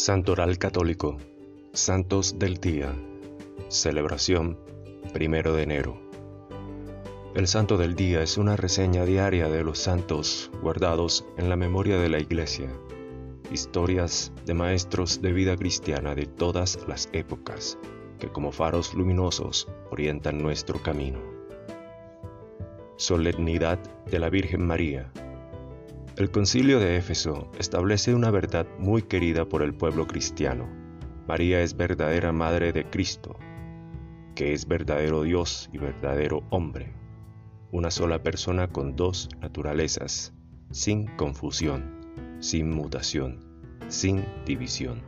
Santoral Católico, Santos del Día, celebración primero de enero. El Santo del Día es una reseña diaria de los santos guardados en la memoria de la Iglesia, historias de maestros de vida cristiana de todas las épocas, que como faros luminosos orientan nuestro camino. Solemnidad de la Virgen María el concilio de Éfeso establece una verdad muy querida por el pueblo cristiano. María es verdadera madre de Cristo, que es verdadero Dios y verdadero hombre, una sola persona con dos naturalezas, sin confusión, sin mutación, sin división.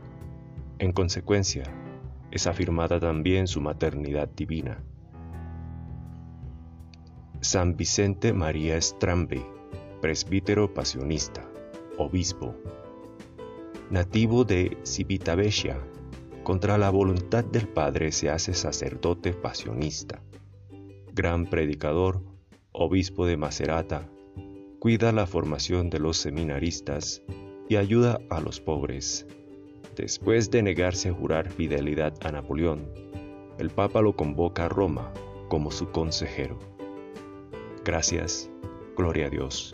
En consecuencia, es afirmada también su maternidad divina. San Vicente María Strambe presbítero pasionista, obispo. Nativo de Civitavecchia, contra la voluntad del Padre se hace sacerdote pasionista. Gran predicador, obispo de Macerata, cuida la formación de los seminaristas y ayuda a los pobres. Después de negarse a jurar fidelidad a Napoleón, el Papa lo convoca a Roma como su consejero. Gracias, gloria a Dios.